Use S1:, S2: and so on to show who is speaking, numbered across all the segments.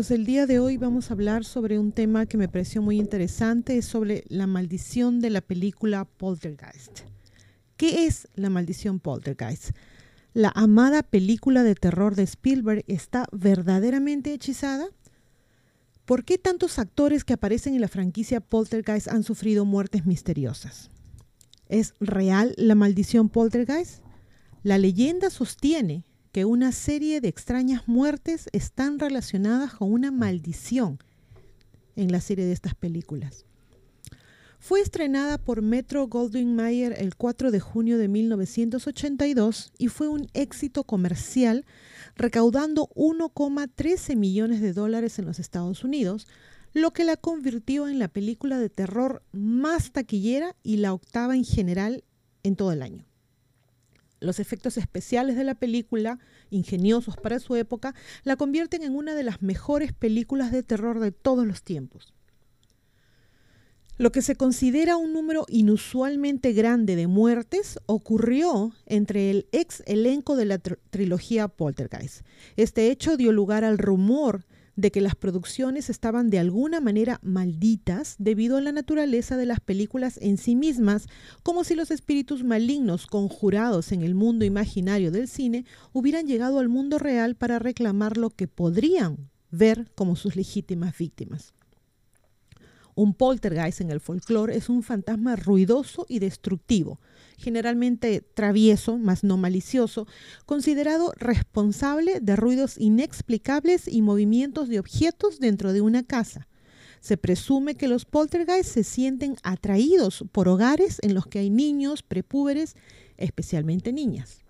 S1: chicos, el día de hoy vamos a hablar sobre un tema que me pareció muy interesante, es sobre la maldición de la película Poltergeist. ¿Qué es la maldición Poltergeist? ¿La amada película de terror de Spielberg está verdaderamente hechizada? ¿Por qué tantos actores que aparecen en la franquicia Poltergeist han sufrido muertes misteriosas? ¿Es real la maldición Poltergeist? La leyenda sostiene que una serie de extrañas muertes están relacionadas con una maldición en la serie de estas películas. Fue estrenada por Metro Goldwyn Mayer el 4 de junio de 1982 y fue un éxito comercial, recaudando 1,13 millones de dólares en los Estados Unidos, lo que la convirtió en la película de terror más taquillera y la octava en general en todo el año. Los efectos especiales de la película, ingeniosos para su época, la convierten en una de las mejores películas de terror de todos los tiempos. Lo que se considera un número inusualmente grande de muertes ocurrió entre el ex elenco de la trilogía Poltergeist. Este hecho dio lugar al rumor de que las producciones estaban de alguna manera malditas debido a la naturaleza de las películas en sí mismas, como si los espíritus malignos conjurados en el mundo imaginario del cine hubieran llegado al mundo real para reclamar lo que podrían ver como sus legítimas víctimas. Un poltergeist en el folclore es un fantasma ruidoso y destructivo, generalmente travieso, más no malicioso, considerado responsable de ruidos inexplicables y movimientos de objetos dentro de una casa. Se presume que los poltergeists se sienten atraídos por hogares en los que hay niños, prepúberes, especialmente niñas.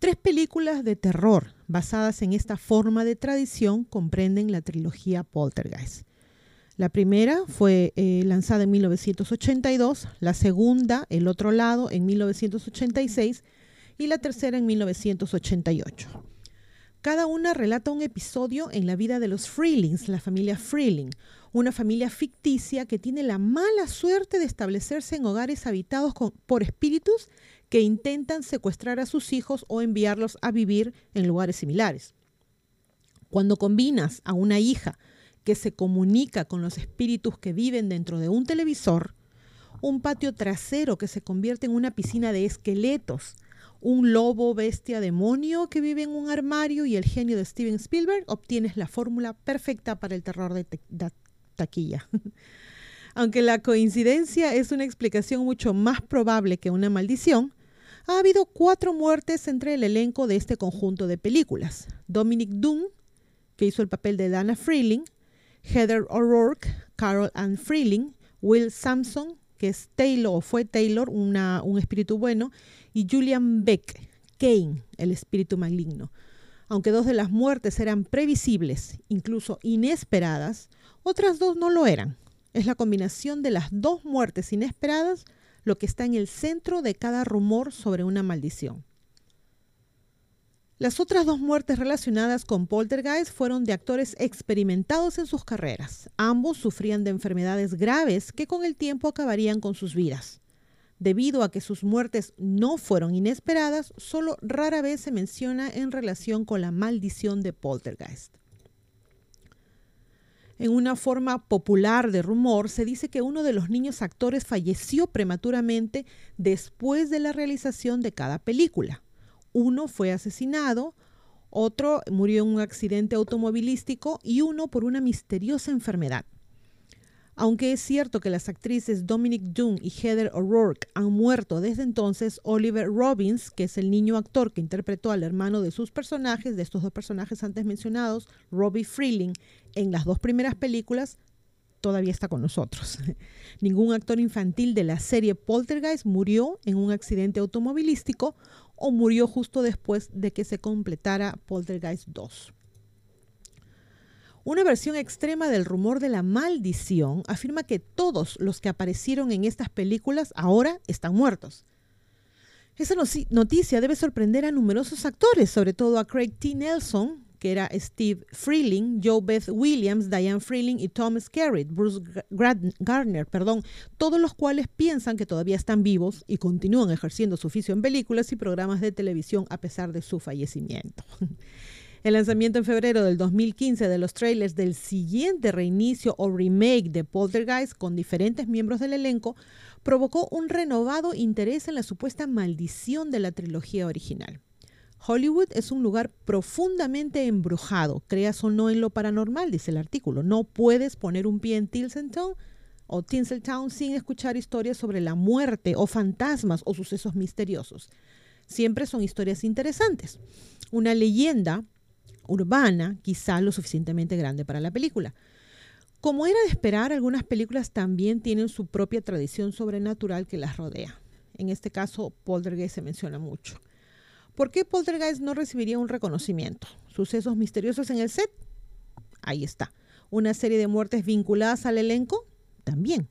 S1: Tres películas de terror basadas en esta forma de tradición comprenden la trilogía Poltergeist. La primera fue eh, lanzada en 1982, la segunda, El otro lado, en 1986 y la tercera en 1988. Cada una relata un episodio en la vida de los Freelings, la familia Freeling, una familia ficticia que tiene la mala suerte de establecerse en hogares habitados por espíritus que intentan secuestrar a sus hijos o enviarlos a vivir en lugares similares. Cuando combinas a una hija que se comunica con los espíritus que viven dentro de un televisor, un patio trasero que se convierte en una piscina de esqueletos, un lobo bestia demonio que vive en un armario y el genio de Steven Spielberg, obtienes la fórmula perfecta para el terror de, taquilla. Aunque la coincidencia es una explicación mucho más probable que una maldición, ha habido cuatro muertes entre el elenco de este conjunto de películas. Dominic Doom, que hizo el papel de Dana Freeling, Heather O'Rourke, Carol Ann Freeling, Will Sampson, que es Taylor o fue Taylor, un espíritu bueno, y Julian Beck, Kane, el espíritu maligno. Aunque dos de las muertes eran previsibles, incluso inesperadas, otras dos no lo eran. Es la combinación de las dos muertes inesperadas lo que está en el centro de cada rumor sobre una maldición. Las otras dos muertes relacionadas con Poltergeist fueron de actores experimentados en sus carreras. Ambos sufrían de enfermedades graves que con el tiempo acabarían con sus vidas. Debido a que sus muertes no fueron inesperadas, solo rara vez se menciona en relación con la maldición de Poltergeist. En una forma popular de rumor, se dice que uno de los niños actores falleció prematuramente después de la realización de cada película. Uno fue asesinado, otro murió en un accidente automovilístico y uno por una misteriosa enfermedad. Aunque es cierto que las actrices Dominic Dunn y Heather O'Rourke han muerto desde entonces, Oliver Robbins, que es el niño actor que interpretó al hermano de sus personajes, de estos dos personajes antes mencionados, Robbie Freeling, en las dos primeras películas, todavía está con nosotros. Ningún actor infantil de la serie Poltergeist murió en un accidente automovilístico o murió justo después de que se completara Poltergeist 2. Una versión extrema del rumor de la maldición afirma que todos los que aparecieron en estas películas ahora están muertos. Esa noticia debe sorprender a numerosos actores, sobre todo a Craig T. Nelson, que era Steve Freeling, Joe Beth Williams, Diane Freeling y Thomas Skerritt, Bruce Gardner, perdón, todos los cuales piensan que todavía están vivos y continúan ejerciendo su oficio en películas y programas de televisión a pesar de su fallecimiento. El lanzamiento en febrero del 2015 de los trailers del siguiente reinicio o remake de Poltergeist con diferentes miembros del elenco provocó un renovado interés en la supuesta maldición de la trilogía original. Hollywood es un lugar profundamente embrujado, creas o no en lo paranormal, dice el artículo. No puedes poner un pie en Tinseltown o Tinseltown sin escuchar historias sobre la muerte o fantasmas o sucesos misteriosos. Siempre son historias interesantes. Una leyenda urbana, quizá lo suficientemente grande para la película. Como era de esperar, algunas películas también tienen su propia tradición sobrenatural que las rodea. En este caso, Poltergeist se menciona mucho. ¿Por qué Poltergeist no recibiría un reconocimiento? ¿Sucesos misteriosos en el set? Ahí está. ¿Una serie de muertes vinculadas al elenco? También.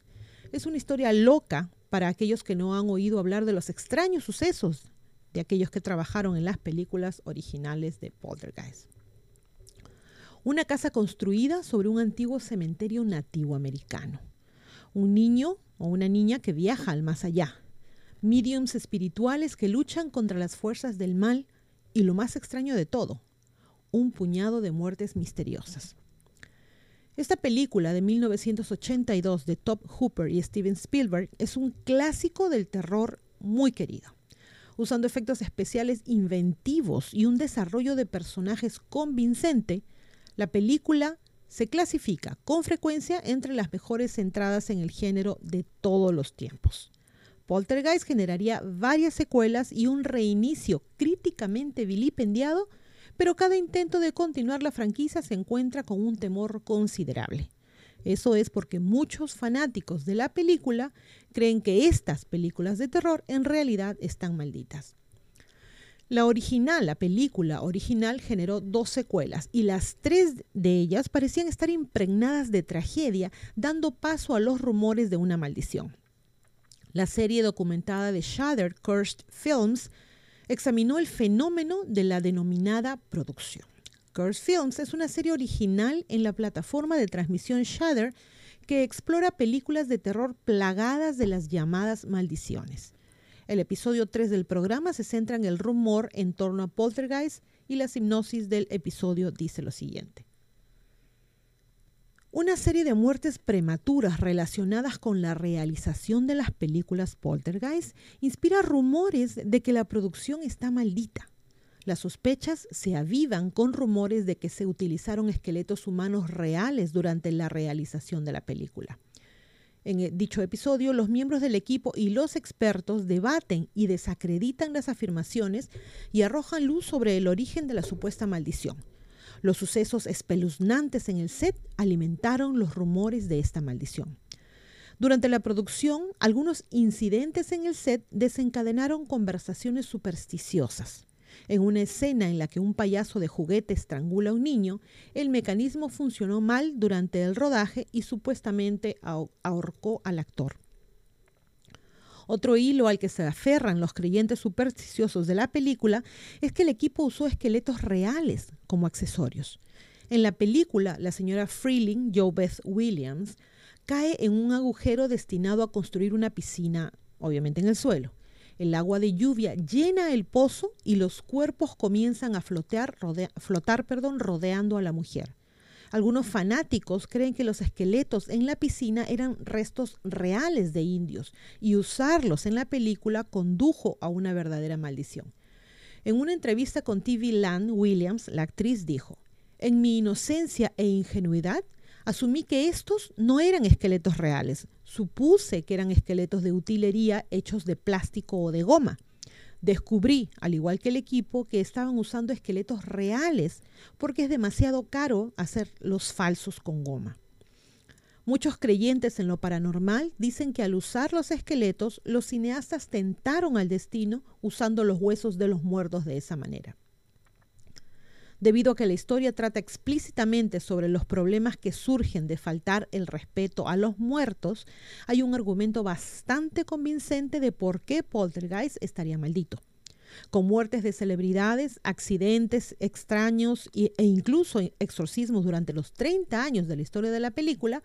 S1: Es una historia loca para aquellos que no han oído hablar de los extraños sucesos de aquellos que trabajaron en las películas originales de Poltergeist. Una casa construida sobre un antiguo cementerio nativo americano. Un niño o una niña que viaja al más allá. Mediums espirituales que luchan contra las fuerzas del mal y lo más extraño de todo, un puñado de muertes misteriosas. Esta película de 1982 de Top Hooper y Steven Spielberg es un clásico del terror muy querido, usando efectos especiales inventivos y un desarrollo de personajes convincente la película se clasifica con frecuencia entre las mejores entradas en el género de todos los tiempos. Poltergeist generaría varias secuelas y un reinicio críticamente vilipendiado, pero cada intento de continuar la franquicia se encuentra con un temor considerable. Eso es porque muchos fanáticos de la película creen que estas películas de terror en realidad están malditas. La original, la película original, generó dos secuelas y las tres de ellas parecían estar impregnadas de tragedia, dando paso a los rumores de una maldición. La serie documentada de Shudder Cursed Films examinó el fenómeno de la denominada producción. Cursed Films es una serie original en la plataforma de transmisión Shudder que explora películas de terror plagadas de las llamadas maldiciones. El episodio 3 del programa se centra en el rumor en torno a Poltergeist y la hipnosis del episodio dice lo siguiente. Una serie de muertes prematuras relacionadas con la realización de las películas Poltergeist inspira rumores de que la producción está maldita. Las sospechas se avivan con rumores de que se utilizaron esqueletos humanos reales durante la realización de la película. En dicho episodio, los miembros del equipo y los expertos debaten y desacreditan las afirmaciones y arrojan luz sobre el origen de la supuesta maldición. Los sucesos espeluznantes en el set alimentaron los rumores de esta maldición. Durante la producción, algunos incidentes en el set desencadenaron conversaciones supersticiosas. En una escena en la que un payaso de juguete estrangula a un niño, el mecanismo funcionó mal durante el rodaje y supuestamente ahorcó al actor. Otro hilo al que se aferran los creyentes supersticiosos de la película es que el equipo usó esqueletos reales como accesorios. En la película, la señora Freeling, Joe Beth Williams, cae en un agujero destinado a construir una piscina, obviamente en el suelo. El agua de lluvia llena el pozo y los cuerpos comienzan a flotar, flotar perdón, rodeando a la mujer. Algunos fanáticos creen que los esqueletos en la piscina eran restos reales de indios y usarlos en la película condujo a una verdadera maldición. En una entrevista con TV Land, Williams, la actriz, dijo, En mi inocencia e ingenuidad, Asumí que estos no eran esqueletos reales. Supuse que eran esqueletos de utilería hechos de plástico o de goma. Descubrí, al igual que el equipo, que estaban usando esqueletos reales porque es demasiado caro hacer los falsos con goma. Muchos creyentes en lo paranormal dicen que al usar los esqueletos, los cineastas tentaron al destino usando los huesos de los muertos de esa manera debido a que la historia trata explícitamente sobre los problemas que surgen de faltar el respeto a los muertos, hay un argumento bastante convincente de por qué Poltergeist estaría maldito. Con muertes de celebridades, accidentes extraños e incluso exorcismos durante los 30 años de la historia de la película,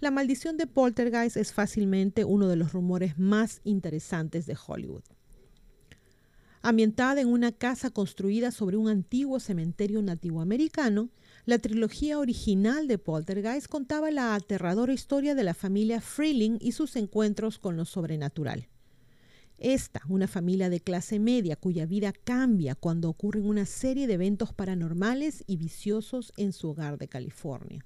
S1: la maldición de Poltergeist es fácilmente uno de los rumores más interesantes de Hollywood. Ambientada en una casa construida sobre un antiguo cementerio nativoamericano, la trilogía original de Poltergeist contaba la aterradora historia de la familia Freeling y sus encuentros con lo sobrenatural. Esta, una familia de clase media cuya vida cambia cuando ocurren una serie de eventos paranormales y viciosos en su hogar de California.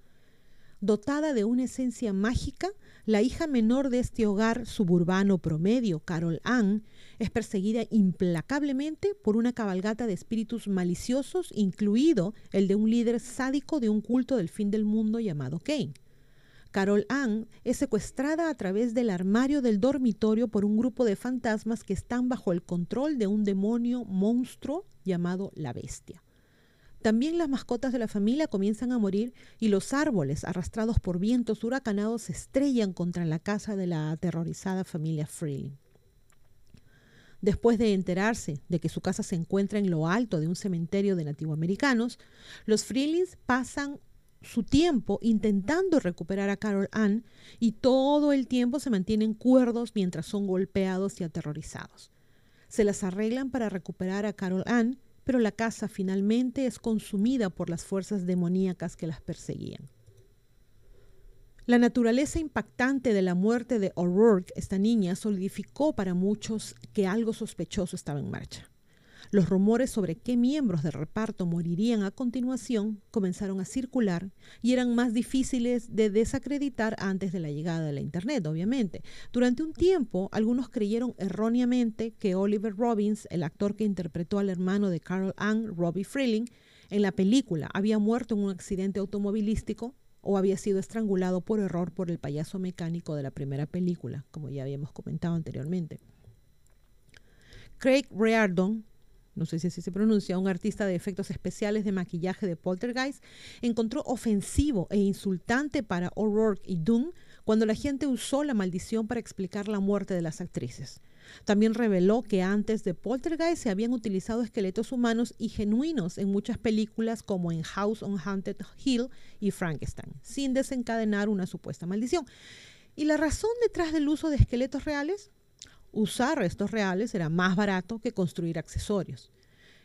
S1: Dotada de una esencia mágica, la hija menor de este hogar suburbano promedio, Carol Ann, es perseguida implacablemente por una cabalgata de espíritus maliciosos, incluido el de un líder sádico de un culto del fin del mundo llamado Kane. Carol Ann es secuestrada a través del armario del dormitorio por un grupo de fantasmas que están bajo el control de un demonio monstruo llamado la Bestia. También las mascotas de la familia comienzan a morir y los árboles, arrastrados por vientos huracanados, se estrellan contra la casa de la aterrorizada familia Freeling. Después de enterarse de que su casa se encuentra en lo alto de un cementerio de nativoamericanos, los Freelings pasan su tiempo intentando recuperar a Carol Ann y todo el tiempo se mantienen cuerdos mientras son golpeados y aterrorizados. Se las arreglan para recuperar a Carol Ann pero la casa finalmente es consumida por las fuerzas demoníacas que las perseguían. La naturaleza impactante de la muerte de O'Rourke, esta niña, solidificó para muchos que algo sospechoso estaba en marcha. Los rumores sobre qué miembros del reparto morirían a continuación comenzaron a circular y eran más difíciles de desacreditar antes de la llegada de la Internet, obviamente. Durante un tiempo, algunos creyeron erróneamente que Oliver Robbins, el actor que interpretó al hermano de Carol Ann, Robbie Freeling, en la película había muerto en un accidente automovilístico o había sido estrangulado por error por el payaso mecánico de la primera película, como ya habíamos comentado anteriormente. Craig Reardon, no sé si se pronuncia, un artista de efectos especiales de maquillaje de Poltergeist, encontró ofensivo e insultante para O'Rourke y Doom cuando la gente usó la maldición para explicar la muerte de las actrices. También reveló que antes de Poltergeist se habían utilizado esqueletos humanos y genuinos en muchas películas como en House on Haunted Hill y Frankenstein, sin desencadenar una supuesta maldición. ¿Y la razón detrás del uso de esqueletos reales? Usar restos reales era más barato que construir accesorios.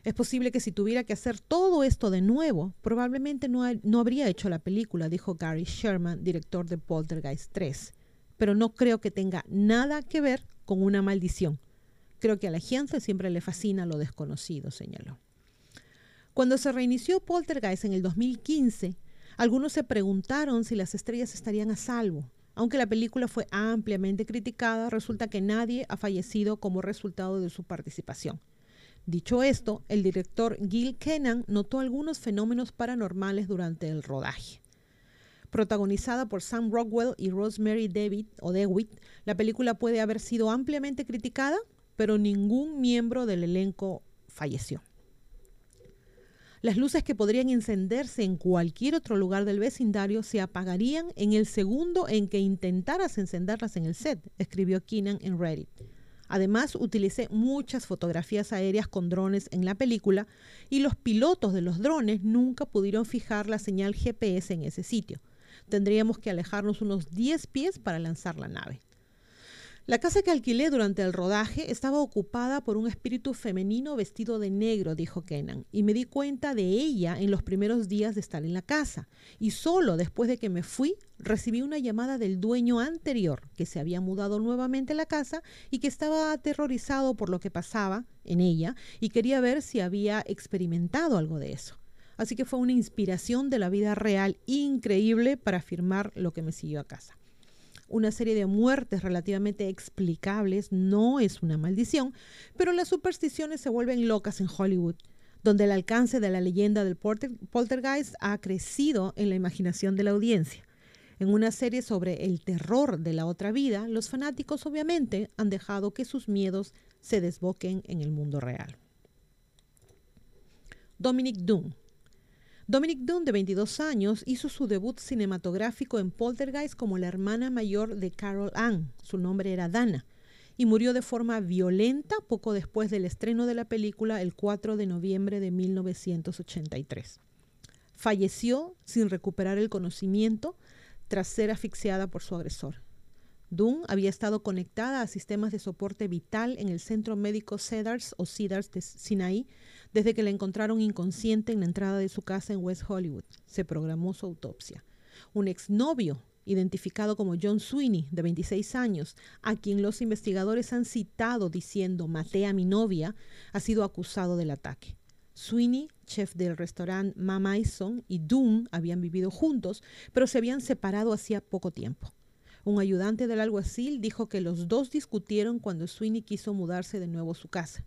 S1: Es posible que si tuviera que hacer todo esto de nuevo, probablemente no, habría hecho la película, dijo Gary Sherman, director de Poltergeist 3. Pero no creo que tenga nada que ver con una maldición. Creo que a la gente siempre le fascina lo desconocido, señaló. Cuando se reinició Poltergeist en el 2015, algunos se preguntaron si las estrellas estarían a salvo. Aunque la película fue ampliamente criticada, resulta que nadie ha fallecido como resultado de su participación. Dicho esto, el director Gil Kennan notó algunos fenómenos paranormales durante el rodaje. Protagonizada por Sam Rockwell y Rosemary David o DeWitt, la película puede haber sido ampliamente criticada, pero ningún miembro del elenco falleció. Las luces que podrían encenderse en cualquier otro lugar del vecindario se apagarían en el segundo en que intentaras encenderlas en el set, escribió Keenan en Reddit. Además, utilicé muchas fotografías aéreas con drones en la película y los pilotos de los drones nunca pudieron fijar la señal GPS en ese sitio. Tendríamos que alejarnos unos 10 pies para lanzar la nave. La casa que alquilé durante el rodaje estaba ocupada por un espíritu femenino vestido de negro, dijo Kenan, y me di cuenta de ella en los primeros días de estar en la casa. Y solo después de que me fui, recibí una llamada del dueño anterior, que se había mudado nuevamente a la casa y que estaba aterrorizado por lo que pasaba en ella y quería ver si había experimentado algo de eso. Así que fue una inspiración de la vida real increíble para afirmar lo que me siguió a casa una serie de muertes relativamente explicables no es una maldición, pero las supersticiones se vuelven locas en Hollywood, donde el alcance de la leyenda del poltergeist ha crecido en la imaginación de la audiencia. En una serie sobre el terror de la otra vida, los fanáticos obviamente han dejado que sus miedos se desboquen en el mundo real. Dominic Doom Dominic Dunn, de 22 años, hizo su debut cinematográfico en Poltergeist como la hermana mayor de Carol Ann, su nombre era Dana, y murió de forma violenta poco después del estreno de la película el 4 de noviembre de 1983. Falleció sin recuperar el conocimiento tras ser asfixiada por su agresor. Dunn había estado conectada a sistemas de soporte vital en el centro médico Cedars o Cedars de Sinaí desde que la encontraron inconsciente en la entrada de su casa en West Hollywood. Se programó su autopsia. Un exnovio, identificado como John Sweeney, de 26 años, a quien los investigadores han citado diciendo maté a mi novia, ha sido acusado del ataque. Sweeney, chef del restaurante Ma Mason, y Dunn habían vivido juntos, pero se habían separado hacía poco tiempo. Un ayudante del alguacil dijo que los dos discutieron cuando Sweeney quiso mudarse de nuevo a su casa.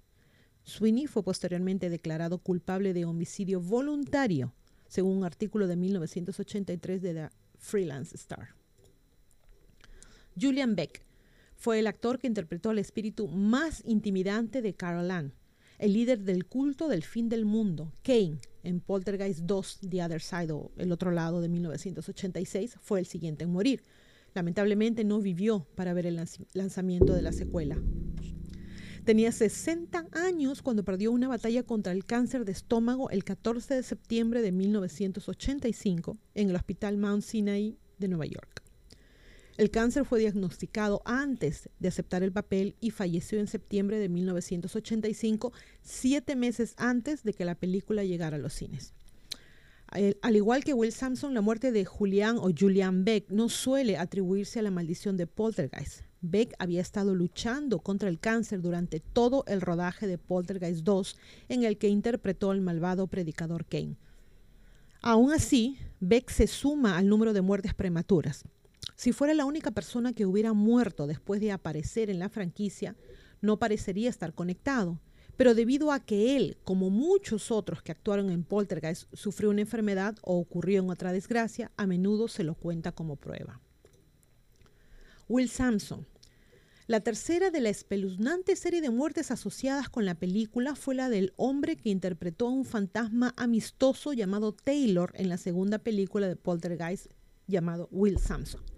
S1: Sweeney fue posteriormente declarado culpable de homicidio voluntario, según un artículo de 1983 de The Freelance Star. Julian Beck fue el actor que interpretó al espíritu más intimidante de Carol Ann, el líder del culto del fin del mundo, Kane, en Poltergeist 2, The Other Side o El Otro Lado de 1986, fue el siguiente en morir. Lamentablemente no vivió para ver el lanzamiento de la secuela. Tenía 60 años cuando perdió una batalla contra el cáncer de estómago el 14 de septiembre de 1985 en el Hospital Mount Sinai de Nueva York. El cáncer fue diagnosticado antes de aceptar el papel y falleció en septiembre de 1985, siete meses antes de que la película llegara a los cines. Al igual que Will Sampson, la muerte de Julian o Julian Beck no suele atribuirse a la maldición de Poltergeist. Beck había estado luchando contra el cáncer durante todo el rodaje de Poltergeist 2, en el que interpretó al malvado predicador Kane. Aún así, Beck se suma al número de muertes prematuras. Si fuera la única persona que hubiera muerto después de aparecer en la franquicia, no parecería estar conectado pero debido a que él, como muchos otros que actuaron en Poltergeist, sufrió una enfermedad o ocurrió en otra desgracia, a menudo se lo cuenta como prueba. Will Sampson. La tercera de la espeluznante serie de muertes asociadas con la película fue la del hombre que interpretó a un fantasma amistoso llamado Taylor en la segunda película de Poltergeist llamado Will Sampson.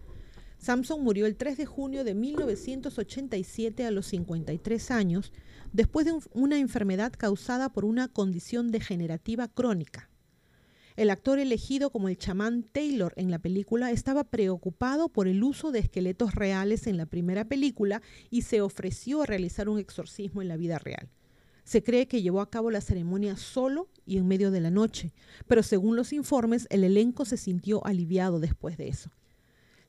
S1: Sampson murió el 3 de junio de 1987 a los 53 años después de una enfermedad causada por una condición degenerativa crónica. El actor elegido como el chamán Taylor en la película estaba preocupado por el uso de esqueletos reales en la primera película y se ofreció a realizar un exorcismo en la vida real. Se cree que llevó a cabo la ceremonia solo y en medio de la noche, pero según los informes el elenco se sintió aliviado después de eso.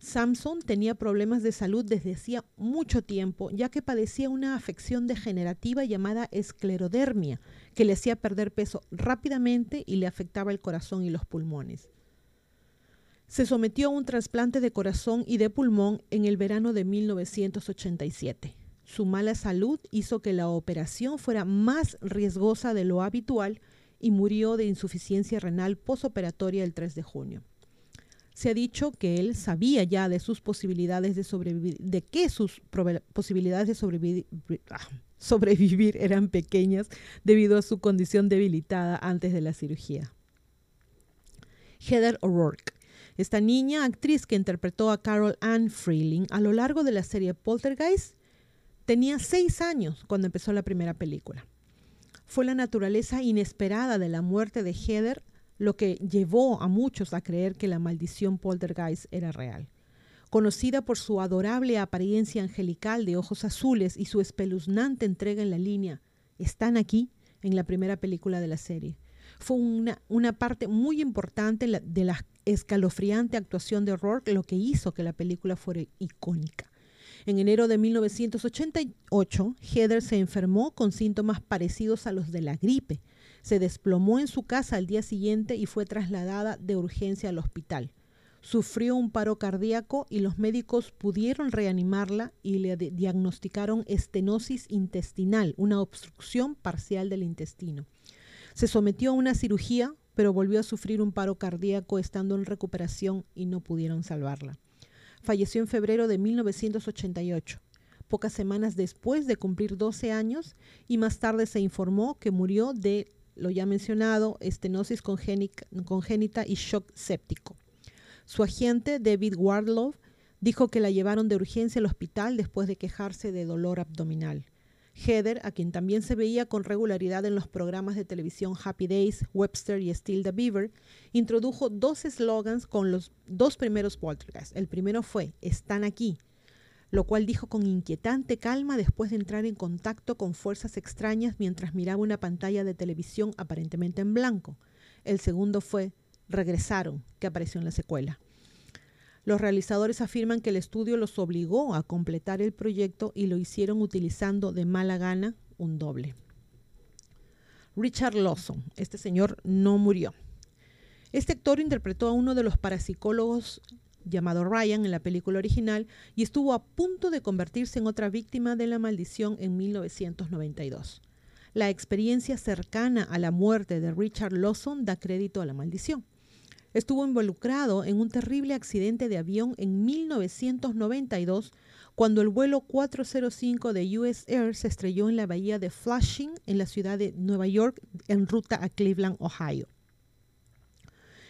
S1: Samson tenía problemas de salud desde hacía mucho tiempo, ya que padecía una afección degenerativa llamada esclerodermia, que le hacía perder peso rápidamente y le afectaba el corazón y los pulmones. Se sometió a un trasplante de corazón y de pulmón en el verano de 1987. Su mala salud hizo que la operación fuera más riesgosa de lo habitual y murió de insuficiencia renal posoperatoria el 3 de junio se ha dicho que él sabía ya de sus posibilidades de sobrevivir, de que sus posibilidades de sobrevivir, ah, sobrevivir eran pequeñas debido a su condición debilitada antes de la cirugía. Heather O'Rourke. Esta niña actriz que interpretó a Carol Ann Freeling a lo largo de la serie Poltergeist tenía seis años cuando empezó la primera película. Fue la naturaleza inesperada de la muerte de Heather lo que llevó a muchos a creer que la maldición poltergeist era real. Conocida por su adorable apariencia angelical de ojos azules y su espeluznante entrega en la línea, están aquí en la primera película de la serie. Fue una, parte muy importante de la escalofriante actuación de Rourke, lo que hizo que la película fuera icónica. En enero de 1988, Heather se enfermó con síntomas parecidos a los de la gripe, se desplomó en su casa al día siguiente y fue trasladada de urgencia al hospital. Sufrió un paro cardíaco y los médicos pudieron reanimarla y le diagnosticaron estenosis intestinal, una obstrucción parcial del intestino. Se sometió a una cirugía, pero volvió a sufrir un paro cardíaco estando en recuperación y no pudieron salvarla. Falleció en febrero de 1988 pocas semanas después de cumplir 12 años y más tarde se informó que murió de lo ya mencionado, estenosis congénita y shock séptico. Su agente, David Wardlow, dijo que la llevaron de urgencia al hospital después de quejarse de dolor abdominal. Heather, a quien también se veía con regularidad en los programas de televisión Happy Days, Webster y Still the Beaver, introdujo dos eslogans con los dos primeros poltergeists. El primero fue, están aquí. Lo cual dijo con inquietante calma después de entrar en contacto con fuerzas extrañas mientras miraba una pantalla de televisión aparentemente en blanco. El segundo fue Regresaron, que apareció en la secuela. Los realizadores afirman que el estudio los obligó a completar el proyecto y lo hicieron utilizando de mala gana un doble. Richard Lawson, este señor no murió. Este actor interpretó a uno de los parapsicólogos llamado Ryan en la película original y estuvo a punto de convertirse en otra víctima de la maldición en 1992. La experiencia cercana a la muerte de Richard Lawson da crédito a la maldición estuvo involucrado en un terrible accidente de avión en 1992 cuando el vuelo 405 de US Air se estrelló en la bahía de Flushing, en la ciudad de Nueva York, en ruta a Cleveland, Ohio.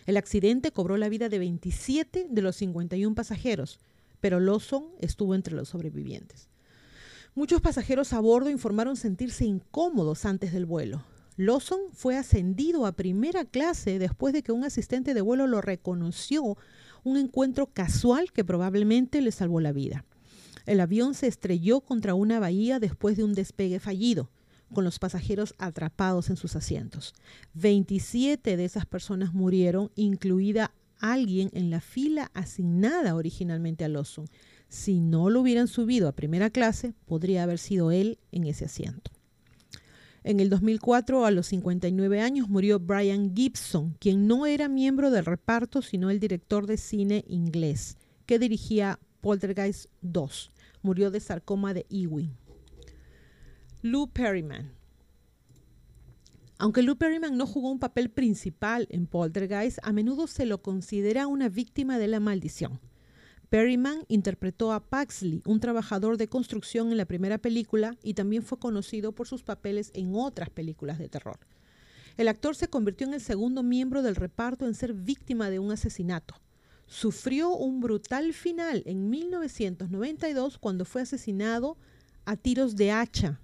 S1: El accidente cobró la vida de 27 de los 51 pasajeros, pero Lawson estuvo entre los sobrevivientes. Muchos pasajeros a bordo informaron sentirse incómodos antes del vuelo. Lawson fue ascendido a primera clase después de que un asistente de vuelo lo reconoció, un encuentro casual que probablemente le salvó la vida. El avión se estrelló contra una bahía después de un despegue fallido, con los pasajeros atrapados en sus asientos. 27 de esas personas murieron, incluida alguien en la fila asignada originalmente a Lawson. Si no lo hubieran subido a primera clase, podría haber sido él en ese asiento. En el 2004, a los 59 años, murió Brian Gibson, quien no era miembro del reparto, sino el director de cine inglés, que dirigía Poltergeist 2. Murió de sarcoma de Ewing. Lou Perryman. Aunque Lou Perryman no jugó un papel principal en Poltergeist, a menudo se lo considera una víctima de la maldición. Perryman interpretó a Paxley, un trabajador de construcción en la primera película y también fue conocido por sus papeles en otras películas de terror. El actor se convirtió en el segundo miembro del reparto en ser víctima de un asesinato. Sufrió un brutal final en 1992 cuando fue asesinado a tiros de hacha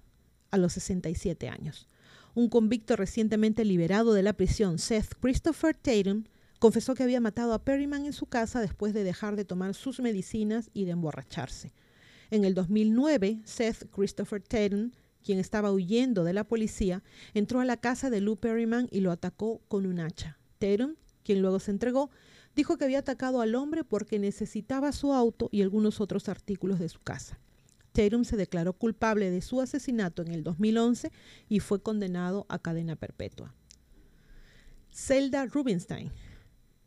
S1: a los 67 años. Un convicto recientemente liberado de la prisión, Seth Christopher Tatum, Confesó que había matado a Perryman en su casa después de dejar de tomar sus medicinas y de emborracharse. En el 2009, Seth Christopher Tatum, quien estaba huyendo de la policía, entró a la casa de Lou Perryman y lo atacó con un hacha. Tatum, quien luego se entregó, dijo que había atacado al hombre porque necesitaba su auto y algunos otros artículos de su casa. Se declaró culpable de su asesinato en el 2011 y fue condenado a cadena perpetua. Zelda Rubinstein,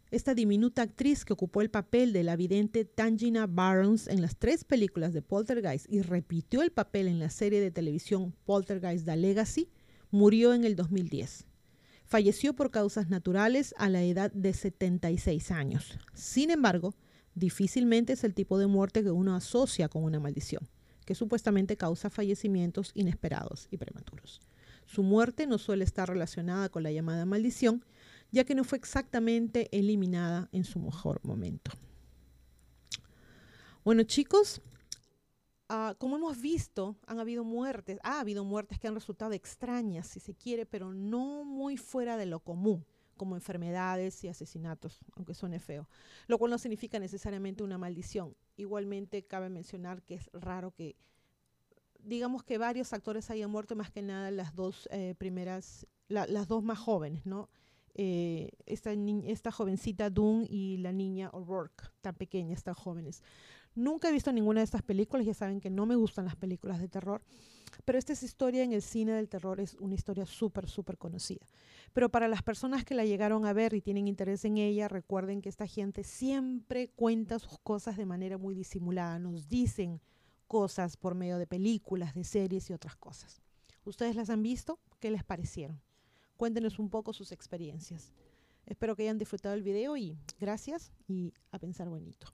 S1: esta diminuta actriz que ocupó el papel de la vidente Tangina Barnes en las tres películas de Poltergeist y repitió el papel en la serie de televisión Poltergeist The Legacy, murió en el 2010. Falleció por causas naturales a la edad de 76 años. Sin embargo, difícilmente es el tipo de muerte que uno asocia con una maldición, que supuestamente causa fallecimientos inesperados y prematuros. Su muerte no suele estar relacionada con la llamada maldición, ya que no fue exactamente eliminada en su mejor momento. Bueno chicos, ah, como hemos visto, han habido muertes, ha habido muertes que han resultado extrañas, si se quiere, pero no muy fuera de lo común, como enfermedades y asesinatos, aunque suene feo, lo cual no significa necesariamente una maldición. Igualmente cabe mencionar que es raro que, digamos que varios actores hayan muerto, más que nada las dos eh, primeras, las dos más jóvenes, ¿no? Eh, esta, esta jovencita Doom y la niña O'Rourke, tan pequeñas, tan jóvenes. Nunca he visto ninguna de estas películas, ya saben que no me gustan las películas de terror, pero esta es historia en el cine del terror, es una historia súper, súper conocida. Pero para las personas que la llegaron a ver y tienen interés en ella, recuerden que esta gente siempre cuenta sus cosas de manera muy disimulada, nos dicen cosas por medio de películas, de series y otras cosas. ¿Ustedes las han visto? ¿Qué les parecieron? Cuéntenos un poco sus experiencias. Espero que hayan disfrutado el video y gracias y a pensar bonito.